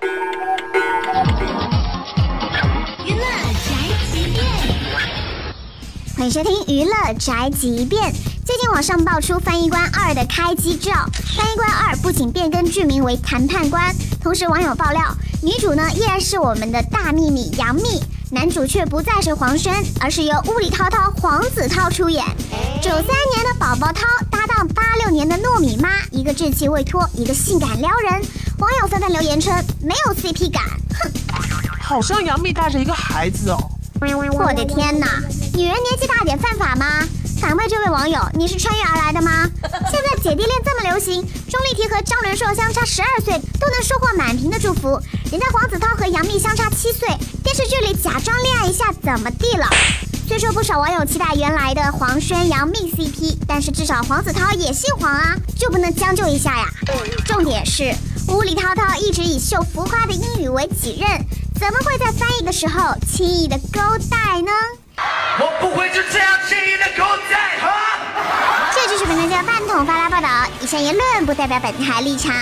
娱乐宅急便，欢迎收听娱乐宅急便。最近网上爆出《翻译官二》的开机照，《翻译官二》不仅变更剧名为谈判官，同时网友爆料，女主呢依然是我们的大秘密杨幂，男主却不再是黄轩，而是由乌里涛涛、黄子韬出演。九三年的宝宝涛搭档八六年的糯米妈，一个稚气未脱，一个性感撩人。网友纷纷留言称没有 CP 感，哼！好像杨幂带着一个孩子哦。我的天哪，女人年纪大点犯法吗？反问这位网友，你是穿越而来的吗？现在姐弟恋这么流行，钟丽缇和张伦硕相差十二岁都能收获满屏的祝福，人家黄子韬和杨幂相差七岁，电视剧里假装恋爱一下怎么地了？虽说不少网友期待原来的黄轩杨幂 CP，但是至少黄子韬也姓黄啊，就不能将就一下呀？重点是吴里涛涛一直以秀浮夸的英语为己任，怎么会在翻译的时候轻易的勾带呢？我不会就这样轻易的勾带哈。这就是本台的饭桶发来报道，以上言论不代表本台立场。